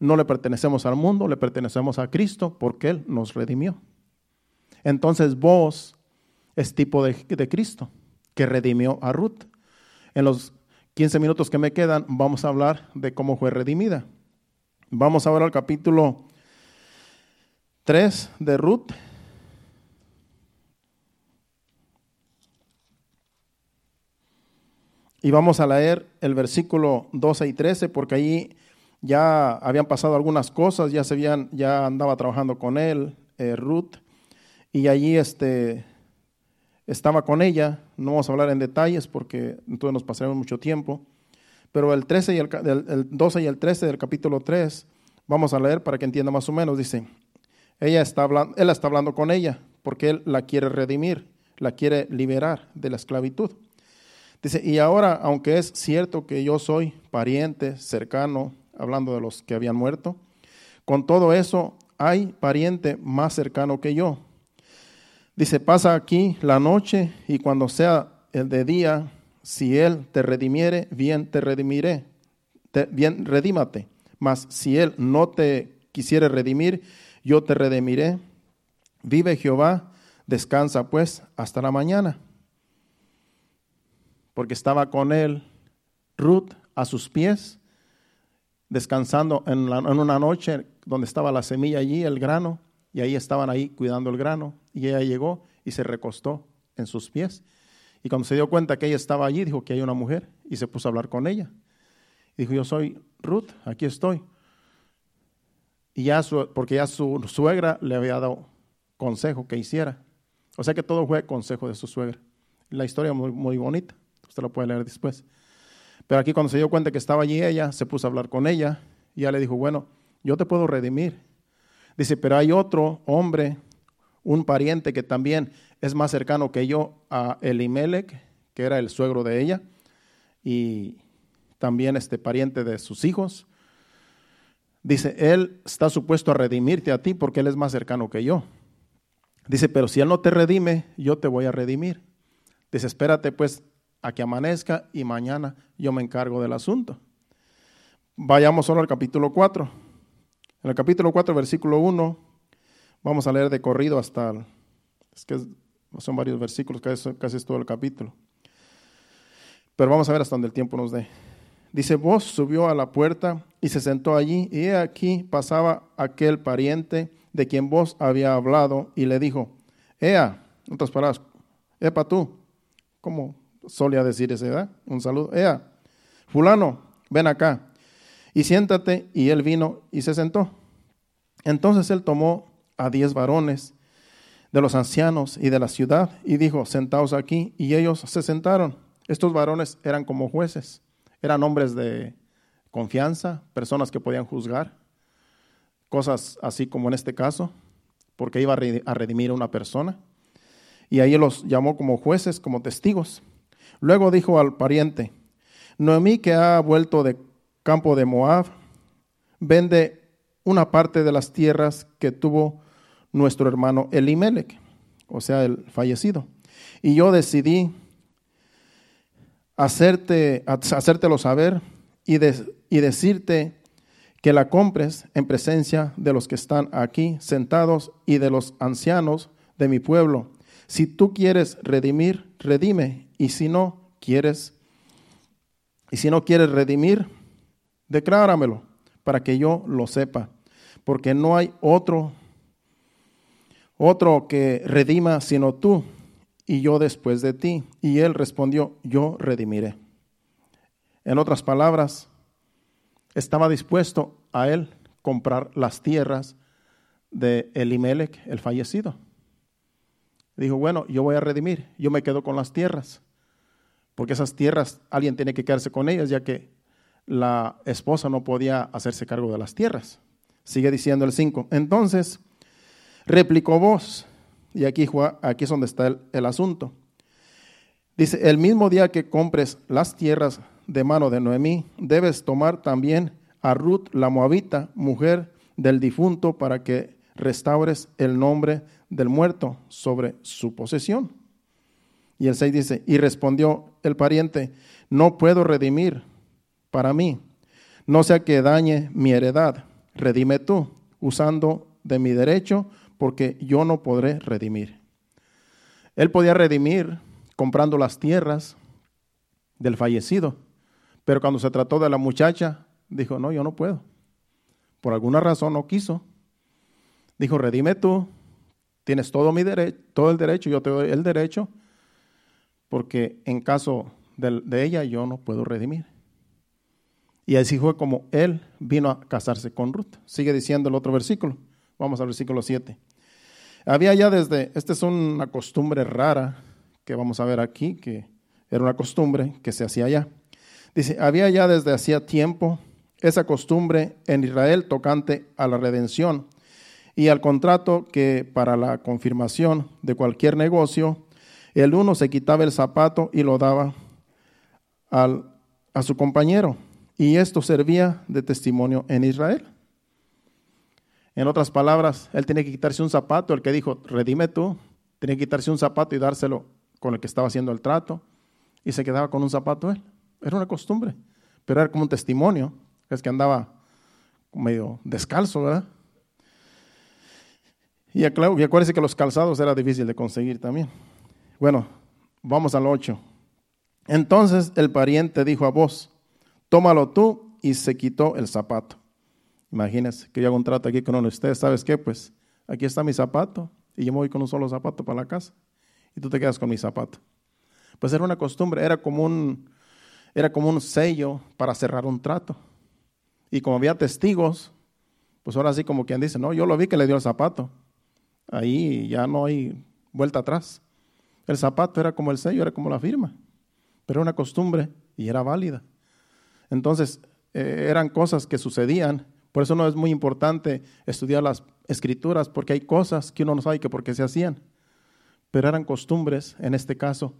no le pertenecemos al mundo, le pertenecemos a Cristo porque Él nos redimió. Entonces vos es tipo de, Cristo que redimió a Ruth. En los 15 minutos que me quedan vamos a hablar de cómo fue redimida. Vamos ahora al capítulo 3 de Ruth. Y vamos a leer el versículo 12 y 13 porque ahí ya habían pasado algunas cosas, ya se habían, ya andaba trabajando con él, eh, Ruth, y allí este, estaba con ella, no vamos a hablar en detalles porque entonces nos pasaremos mucho tiempo, pero el, 13 y el, el 12 y el 13 del capítulo 3, vamos a leer para que entienda más o menos, dice, ella está hablando, él está hablando con ella porque él la quiere redimir, la quiere liberar de la esclavitud. Dice, y ahora, aunque es cierto que yo soy pariente, cercano, hablando de los que habían muerto. Con todo eso, hay pariente más cercano que yo. Dice, pasa aquí la noche y cuando sea el de día, si él te redimiere, bien te redimiré, bien redímate. Mas si él no te quisiere redimir, yo te redimiré. Vive Jehová, descansa pues hasta la mañana. Porque estaba con él Ruth a sus pies descansando en, una noche donde estaba la semilla allí, el grano, y ahí estaban ahí cuidando el grano, y ella llegó y se recostó en sus pies. Y cuando se dio cuenta que ella estaba allí, dijo que hay una mujer, y se puso a hablar con ella. dijo, yo soy Ruth, aquí estoy. Y ya porque ya su suegra le había dado consejo que hiciera. O sea que todo fue consejo de su suegra. La historia muy, muy bonita, usted lo puede leer después. Pero aquí cuando se dio cuenta que estaba allí ella, se puso a hablar con ella y ella le dijo, bueno, yo te puedo redimir. Dice, pero hay otro hombre, un pariente que también es más cercano que yo a Elimelech, que era el suegro de ella, y también este pariente de sus hijos. Dice, él está supuesto a redimirte a ti porque él es más cercano que yo. Dice, pero si él no te redime, yo te voy a redimir. Dice, espérate pues a que amanezca y mañana yo me encargo del asunto. Vayamos solo al capítulo 4. En el capítulo 4, versículo 1, Vamos a leer de corrido hasta, es que son varios versículos, casi, casi es todo el capítulo. Pero vamos a ver hasta donde el tiempo nos dé. Dice, vos subió a la puerta y se sentó allí, y aquí pasaba aquel pariente de quien vos había hablado, y le dijo, Ea, en otras palabras, Epa tú, ¿cómo solía decir esa edad? Un saludo, Ea, fulano, ven acá, y siéntate, y él vino y se sentó. Entonces él tomó a diez varones de los ancianos y de la ciudad, y dijo, sentaos aquí, y ellos se sentaron. Estos varones eran como jueces eran hombres de confianza, personas que podían juzgar, cosas así como en este caso, porque iba a redimir a una persona. Y ahí los llamó como jueces, como testigos. Luego dijo al pariente, Noemí que ha vuelto de campo de Moab, vende una parte de las tierras que tuvo nuestro hermano Elimelech, o sea, el fallecido. Y yo decidí hacértelo saber y decirte que la compres en presencia de los que están aquí sentados y de los ancianos de mi pueblo. Si tú quieres redimir, redime, y si no quieres, y si no quieres redimir, decláramelo para que yo lo sepa, porque no hay otro otro que redima sino tú, y yo después de ti. Y él respondió, yo redimiré. En otras palabras, estaba dispuesto a él comprar las tierras de Elimelech, el fallecido. Dijo, bueno, yo voy a redimir, yo me quedo con las tierras, porque esas tierras alguien tiene que quedarse con ellas, ya que la esposa no podía hacerse cargo de las tierras. Sigue diciendo el 5. Entonces, replicó vos, y aquí, aquí es donde está el, asunto. Dice, el mismo día que compres las tierras de mano de Noemí, debes tomar también a Ruth la moabita, mujer del difunto, para que restaures el nombre del muerto sobre su posesión. Y el 6 dice, y respondió el pariente, no puedo redimir para mí, no sea que dañe mi heredad, redime tú, usando de mi derecho porque yo no podré redimir. Él podía redimir comprando las tierras del fallecido, pero cuando se trató de la muchacha, dijo, no, yo no puedo. Por alguna razón no quiso. Dijo, redime tú, tienes todo, mi todo el derecho, yo te doy el derecho, porque en caso de, ella yo no puedo redimir. Y así fue como él vino a casarse con Ruth. Sigue diciendo el otro versículo. Vamos al versículo 7. Había ya desde, esta es una costumbre rara que vamos a ver aquí, que era una costumbre que se hacía allá. Dice, había ya desde hacía tiempo esa costumbre en Israel tocante a la redención y al contrato que para la confirmación de cualquier negocio, el uno se quitaba el zapato y lo daba al, a su compañero. Y esto servía de testimonio en Israel. En otras palabras, él tiene que quitarse un zapato, el que dijo, redime tú, tenía que quitarse un zapato y dárselo con el que estaba haciendo el trato, y se quedaba con un zapato él. Era una costumbre, pero era como un testimonio, es que andaba medio descalzo, ¿verdad? Y acuérdense que los calzados era difícil de conseguir también. Bueno, vamos al 8. Entonces el pariente dijo a vos, tómalo tú, y se quitó el zapato. Imagínense que yo hago un trato aquí con uno de ustedes, ¿sabes qué? Pues aquí está mi zapato y yo me voy con un solo zapato para la casa y tú te quedas con mi zapato. Pues era una costumbre, era como un, era como un sello para cerrar un trato. Y como había testigos, pues ahora sí como quien dice, no, yo lo vi que le dio el zapato. Ahí ya no hay vuelta atrás. El zapato era como el sello, era como la firma. Pero era una costumbre y era válida. Entonces, eh, eran cosas que sucedían por eso no es muy importante estudiar las escrituras, porque hay cosas que uno no sabe que por qué se hacían. Pero eran costumbres, en este caso,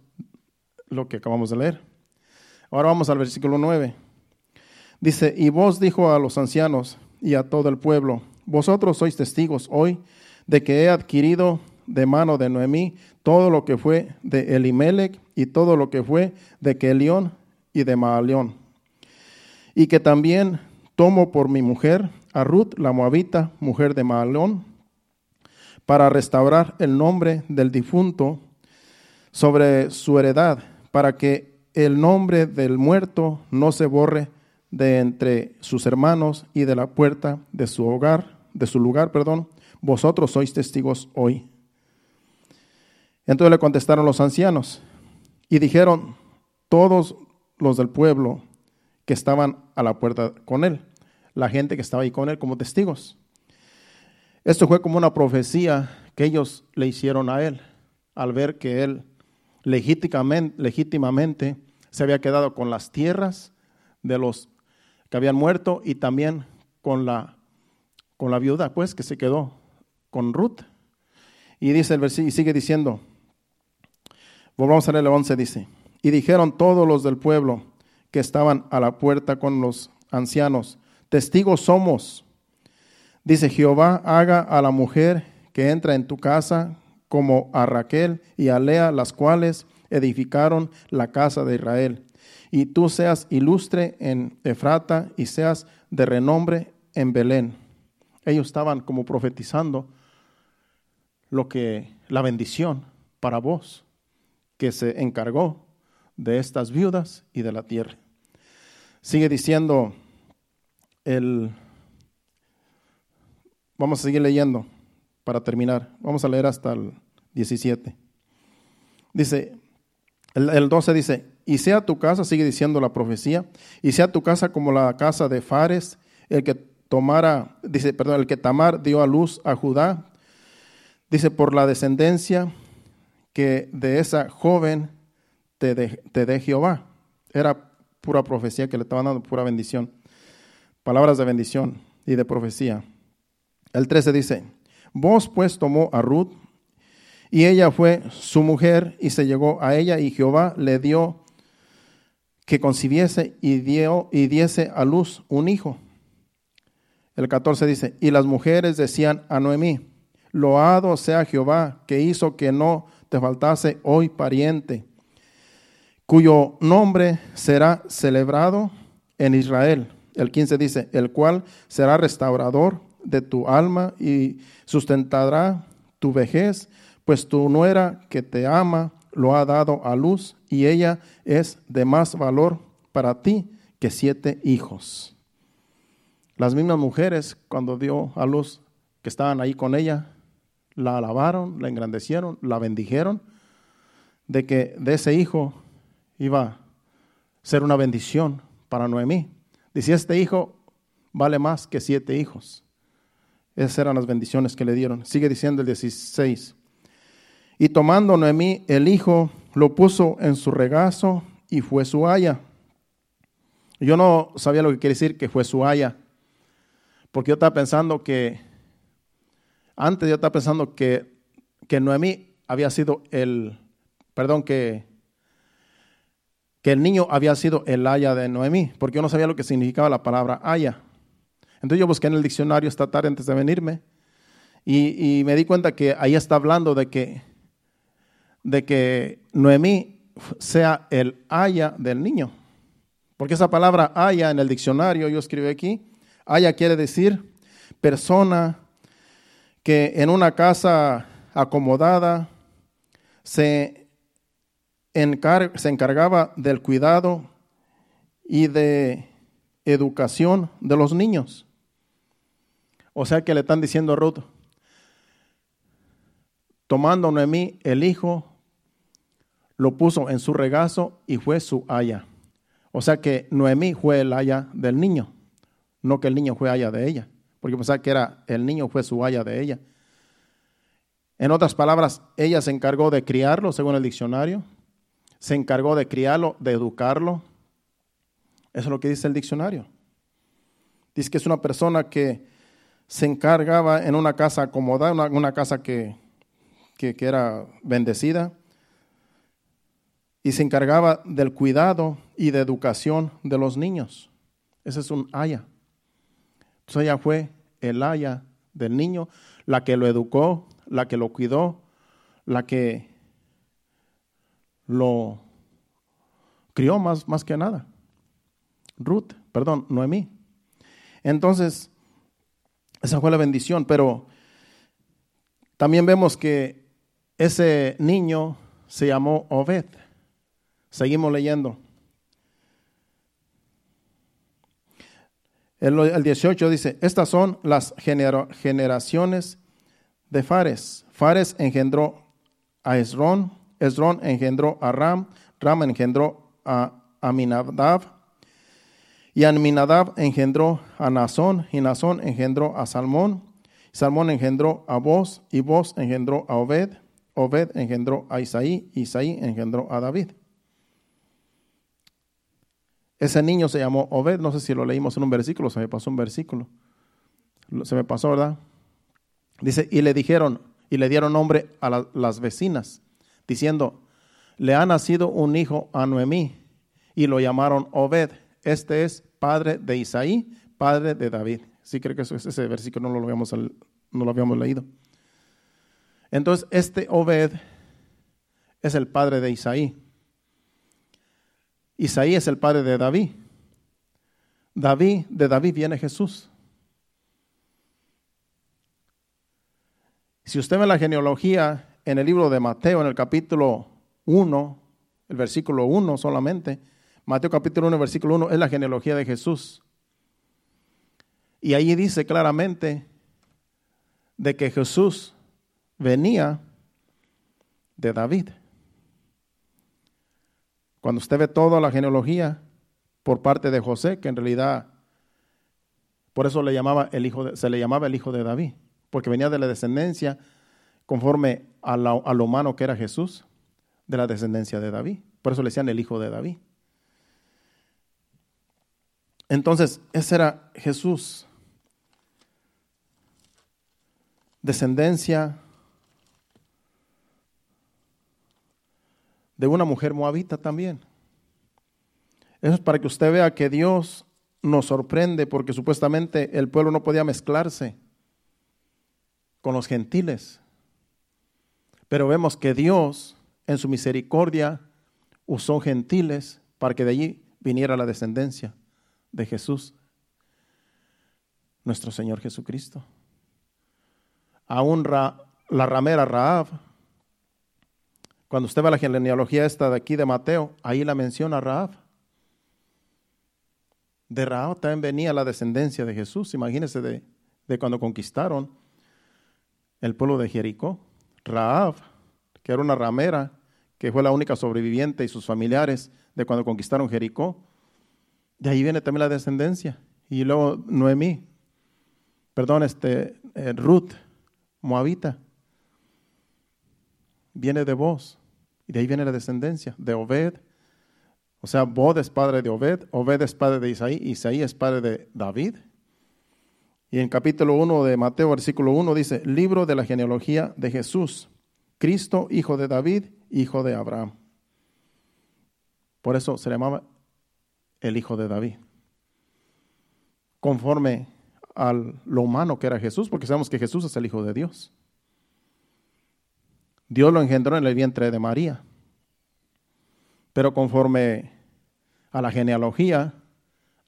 lo que acabamos de leer. Ahora vamos al versículo 9. Dice, y vos dijo a los ancianos y a todo el pueblo, vosotros sois testigos hoy de que he adquirido de mano de Noemí todo lo que fue de Elimelech y todo lo que fue de Kelión y de Maalión. Y que también tomo por mi mujer a Ruth, la moabita, mujer de Maalón, para restaurar el nombre del difunto sobre su heredad, para que el nombre del muerto no se borre de entre sus hermanos y de la puerta de su hogar, de su lugar, perdón. Vosotros sois testigos hoy. Entonces le contestaron los ancianos y dijeron todos los del pueblo que estaban a la puerta con él, la gente que estaba ahí con él como testigos. Esto fue como una profecía que ellos le hicieron a él, al ver que él legítimamente, se había quedado con las tierras de los que habían muerto y también con la, con la viuda, pues, que se quedó con Ruth. Y dice el versículo, y sigue diciendo, volvamos a leer el 11, dice, y dijeron todos los del pueblo que estaban a la puerta con los ancianos, testigos somos. Dice Jehová, haga a la mujer que entra en tu casa como a Raquel y a Lea, las cuales edificaron la casa de Israel. Y tú seas ilustre en Efrata y seas de renombre en Belén. Ellos estaban como profetizando lo que la bendición para vos que se encargó de estas viudas y de la tierra. Sigue diciendo el Vamos a seguir leyendo para terminar. Vamos a leer hasta el 17. Dice, el, 12 dice, y sea tu casa, sigue diciendo la profecía, y sea tu casa como la casa de Fares, el que tomara, dice, perdón, el que Tamar dio a luz a Judá, dice, por la descendencia que de esa joven te dé Jehová. Era pura profecía que le estaban dando, pura bendición. Palabras de bendición y de profecía. El 13 dice, vos pues tomó a Ruth y ella fue su mujer y se llegó a ella y Jehová le dio que concibiese y, dio, y diese a luz un hijo. El 14 dice, y las mujeres decían a Noemí, loado sea Jehová que hizo que no te faltase hoy pariente, cuyo nombre será celebrado en Israel. El 15 dice, el cual será restaurador de tu alma y sustentará tu vejez, pues tu nuera que te ama lo ha dado a luz y ella es de más valor para ti que siete hijos. Las mismas mujeres, cuando dio a luz, que estaban ahí con ella, la alabaron, la engrandecieron, la bendijeron, de que de ese hijo iba a ser una bendición para Noemí. Dice, este hijo vale más que siete hijos. Esas eran las bendiciones que le dieron. Sigue diciendo el 16. Y tomando Noemí el hijo, lo puso en su regazo y fue su haya. Yo no sabía lo que quiere decir que fue su haya, porque yo estaba pensando que, antes yo estaba pensando que, que Noemí había sido el, perdón, que, que el niño había sido el haya de Noemí, porque yo no sabía lo que significaba la palabra haya. Entonces yo busqué en el diccionario esta tarde antes de venirme y, me di cuenta que ahí está hablando de que, de que Noemí sea el haya del niño. Porque esa palabra haya en el diccionario, yo escribí aquí, haya quiere decir persona que en una casa acomodada se, se encargaba del cuidado y de educación de los niños. O sea que le están diciendo a Ruth, tomando Noemí el hijo, lo puso en su regazo y fue su haya. O sea que Noemí fue el haya del niño, no que el niño fue haya de ella, porque pensaba que era el niño fue su haya de ella. En otras palabras, ella se encargó de criarlo, según el diccionario, se encargó de criarlo, de educarlo. Eso es lo que dice el diccionario. Dice que es una persona que se encargaba en una casa acomodada, una, una casa que, que, era bendecida, y se encargaba del cuidado y de educación de los niños. Ese es un haya. Ella fue el haya del niño, la que lo educó, la que lo cuidó, la que lo crió más, más que nada. Ruth, perdón, Noemí. Entonces, esa fue la bendición, pero También vemos que ese niño se llamó Obed. Seguimos leyendo. El, 18 dice, estas son las generaciones de Fares. Fares engendró a Esrón, Esrón engendró a Ram, Ram engendró a Aminadab, y Aminadab engendró a Nazón, y Nazón engendró a Salmón, Salmón engendró a Boz, y Boz engendró a Obed, Obed engendró a Isaí, Isaí engendró a David. Ese niño se llamó Obed, no sé si lo leímos en un versículo, se me pasó un versículo. Se me pasó, ¿verdad? Dice, y le dijeron, y le dieron nombre a las vecinas, diciendo, le ha nacido un hijo a Noemí, y lo llamaron Obed. Este es padre de Isaí, padre de David. Sí, creo que ese versículo no lo habíamos leído. Entonces, este Obed es el padre de Isaí. Isaí es el padre de David. David, de David viene Jesús. Si usted ve la genealogía en el libro de Mateo, en el capítulo 1, el versículo 1 solamente, Mateo capítulo 1, versículo 1, es la genealogía de Jesús. Y ahí dice claramente de que Jesús venía de David. Cuando usted ve toda la genealogía por parte de José, que en realidad por eso le llamaba el hijo se le llamaba el hijo de David, porque venía de la descendencia conforme a, a lo humano que era Jesús, de la descendencia de David. Por eso le decían el hijo de David. Entonces, ese era Jesús. Descendencia de una mujer moabita también. Eso es para que usted vea que Dios nos sorprende porque supuestamente el pueblo no podía mezclarse con los gentiles. Pero vemos que Dios en su misericordia usó gentiles para que de allí viniera la descendencia de Jesús, nuestro Señor Jesucristo. Aún la ramera Raab cuando usted ve la genealogía esta de aquí de Mateo, ahí la menciona Raab. De Raab también venía la descendencia de Jesús. Imagínese de, de cuando conquistaron el pueblo de Jericó. Raab, que era una ramera, que fue la única sobreviviente y sus familiares de cuando conquistaron Jericó. De ahí viene también la descendencia. Y luego Noemí, perdón, este, eh, Ruth, Moabita, viene de vos. De ahí viene la descendencia de Obed. O sea, Bod es padre de Obed, Obed es padre de Isaí, Isaí es padre de David. Y en capítulo 1 de Mateo, versículo 1 dice, libro de la genealogía de Jesús, Cristo, hijo de David, hijo de Abraham. Por eso se llamaba el hijo de David. Conforme a lo humano que era Jesús, porque sabemos que Jesús es el hijo de Dios. Dios lo engendró en el vientre de María. Pero conforme a la genealogía,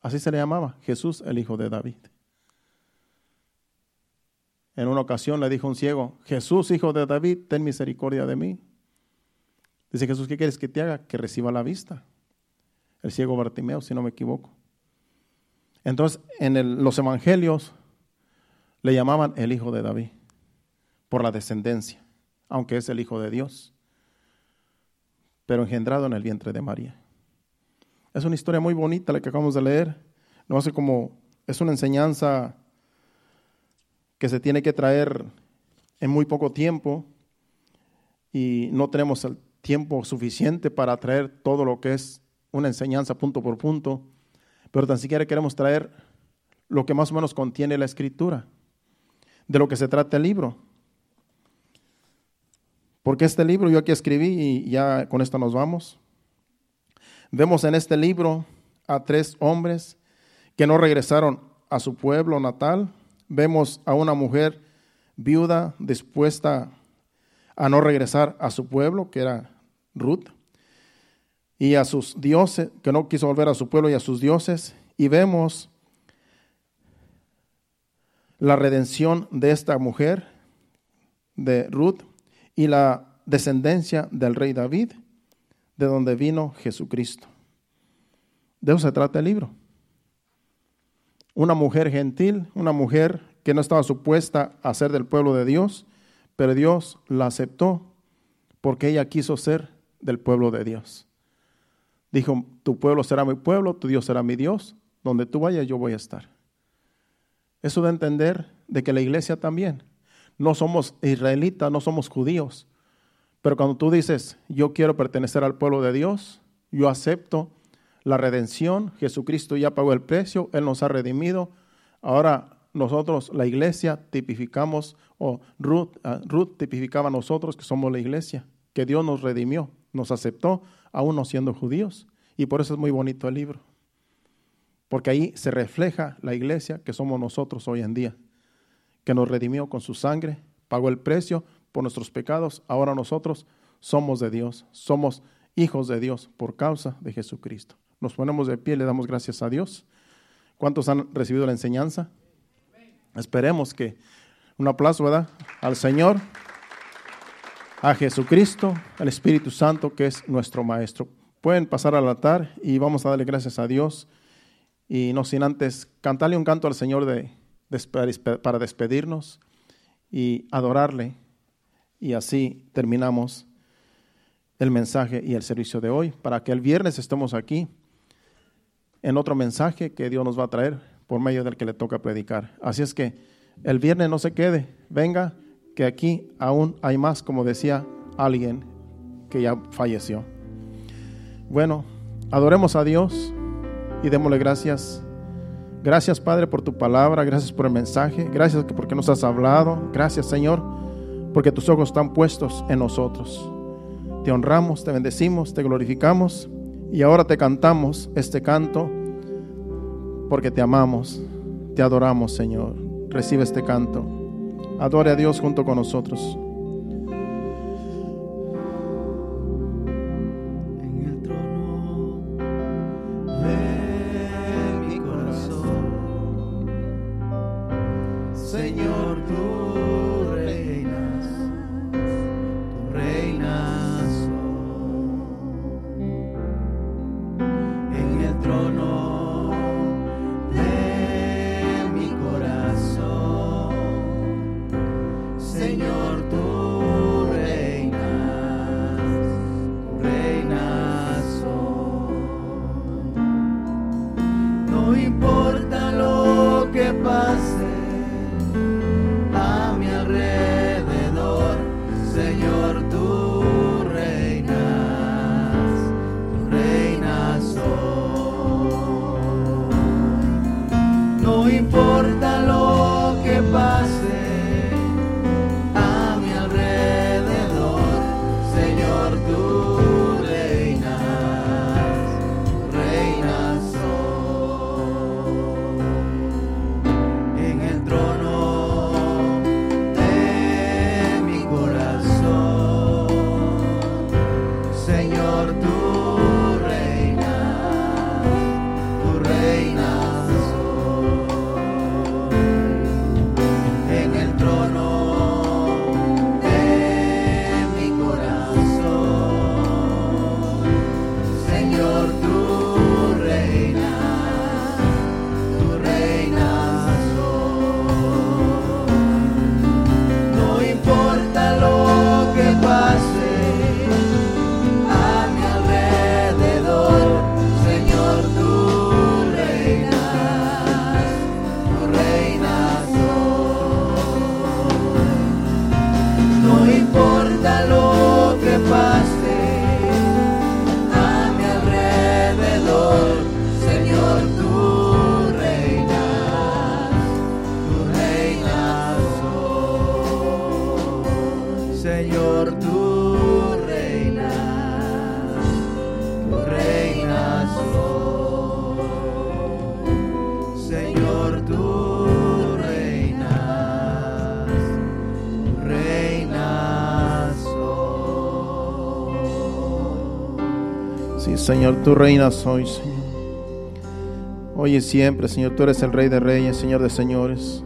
así se le llamaba, Jesús el hijo de David. En una ocasión le dijo un ciego, Jesús hijo de David, ten misericordia de mí. Dice Jesús, ¿qué quieres que te haga? Que reciba la vista. El ciego Bartimeo, si no me equivoco. Entonces, en los evangelios le llamaban el hijo de David por la descendencia aunque es el Hijo de Dios, pero engendrado en el vientre de María. Es una historia muy bonita la que acabamos de leer. No hace como, es una enseñanza que se tiene que traer en muy poco tiempo y no tenemos el tiempo suficiente para traer todo lo que es una enseñanza punto por punto, pero tan siquiera queremos traer lo que más o menos contiene la escritura, de lo que se trata el libro. Porque este libro yo aquí escribí y ya con esto nos vamos. Vemos en este libro a tres hombres que no regresaron a su pueblo natal. Vemos a una mujer viuda dispuesta a no regresar a su pueblo, que era Ruth, y a sus dioses, que no quiso volver a su pueblo y a sus dioses. Y vemos la redención de esta mujer de Ruth y la descendencia del rey David, de donde vino Jesucristo. De eso se trata el libro. Una mujer gentil, una mujer que no estaba supuesta a ser del pueblo de Dios, pero Dios la aceptó porque ella quiso ser del pueblo de Dios. Dijo, tu pueblo será mi pueblo, tu Dios será mi Dios, donde tú vayas yo voy a estar. Eso de entender de que la iglesia también, no somos israelitas, no somos judíos, pero cuando tú dices, yo quiero pertenecer al pueblo de Dios, yo acepto la redención, Jesucristo ya pagó el precio, Él nos ha redimido, ahora nosotros, la iglesia, tipificamos, o Ruth, ah, Ruth tipificaba nosotros que somos la iglesia, que Dios nos redimió, nos aceptó, aún no siendo judíos. Y por eso es muy bonito el libro. Porque ahí se refleja la iglesia que somos nosotros hoy en día, que nos redimió con su sangre, pagó el precio por nuestros pecados. Ahora nosotros somos de Dios, somos hijos de Dios por causa de Jesucristo. Nos ponemos de pie, le damos gracias a Dios. ¿Cuántos han recibido la enseñanza? Esperemos que un aplauso, ¿verdad? Al Señor, a Jesucristo, al Espíritu Santo, que es nuestro Maestro. Pueden pasar al altar y vamos a darle gracias a Dios. Y no sin antes cantarle un canto al Señor de, para despedirnos y adorarle. Y así terminamos el mensaje y el servicio de hoy, para que el viernes estemos aquí en otro mensaje que Dios nos va a traer por medio del que le toca predicar. Así es que el viernes no se quede, venga, que aquí aún hay más, como decía alguien que ya falleció. Bueno, adoremos a Dios y démosle gracias. Gracias Padre por tu palabra, gracias por el mensaje, gracias porque nos has hablado, gracias Señor, porque tus ojos están puestos en nosotros. Te honramos, te bendecimos, te glorificamos y ahora te cantamos este canto porque te amamos, te adoramos, Señor. Recibe este canto. Adore a Dios junto con nosotros. Señor, tú reinas hoy, Señor. Hoy y siempre, Señor, tú eres el Rey de Reyes, Señor de Señores.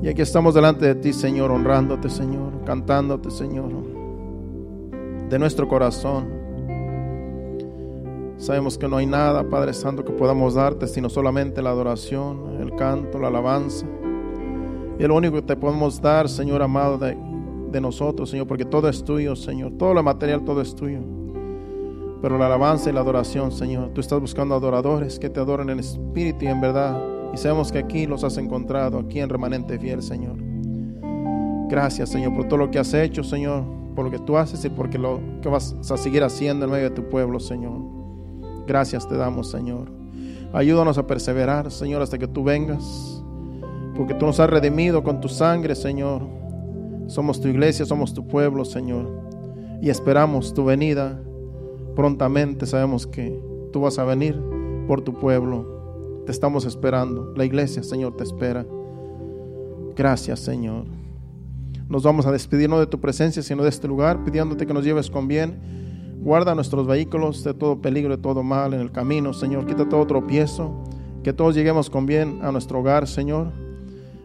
Y aquí estamos delante de ti, Señor, honrándote, Señor, cantándote, Señor, de nuestro corazón. Sabemos que no hay nada, Padre Santo, que podamos darte, sino solamente la adoración, el canto, la alabanza. Y lo único que te podemos dar, Señor amado, de, de nosotros, Señor, porque todo es tuyo, Señor. Todo lo material, todo es tuyo. Pero la alabanza y la adoración, Señor, tú estás buscando adoradores que te adoren en espíritu y en verdad. Y sabemos que aquí los has encontrado, aquí en remanente fiel, Señor. Gracias, Señor, por todo lo que has hecho, Señor, por lo que tú haces y por lo que vas a seguir haciendo en medio de tu pueblo, Señor. Gracias te damos, Señor. Ayúdanos a perseverar, Señor, hasta que tú vengas, porque tú nos has redimido con tu sangre, Señor. Somos tu iglesia, somos tu pueblo, Señor. Y esperamos tu venida prontamente. Sabemos que tú vas a venir por tu pueblo. Te estamos esperando. La iglesia, Señor, te espera. Gracias, Señor. Nos vamos a despedirnos de tu presencia, sino de este lugar, pidiéndote que nos lleves con bien. Guarda nuestros vehículos de todo peligro, de todo mal en el camino, Señor. Quita todo tropiezo. Que todos lleguemos con bien a nuestro hogar, Señor.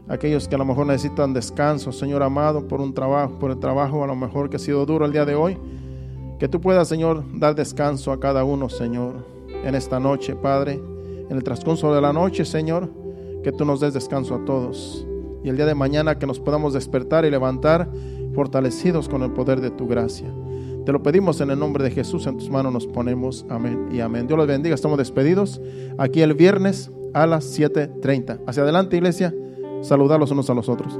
Aquellos que a lo mejor necesitan descanso, Señor amado, por un trabajo, por el trabajo a lo mejor que ha sido duro el día de hoy. Que tú puedas, Señor, dar descanso a cada uno, Señor, en esta noche, Padre. En el transcurso de la noche, Señor, que tú nos des descanso a todos. Y el día de mañana que nos podamos despertar y levantar fortalecidos con el poder de tu gracia. Te lo pedimos en el nombre de Jesús, en tus manos nos ponemos. Amén y amén. Dios los bendiga, estamos despedidos. Aquí el viernes a las 7.30. Hacia adelante, iglesia, saludar los unos a los otros.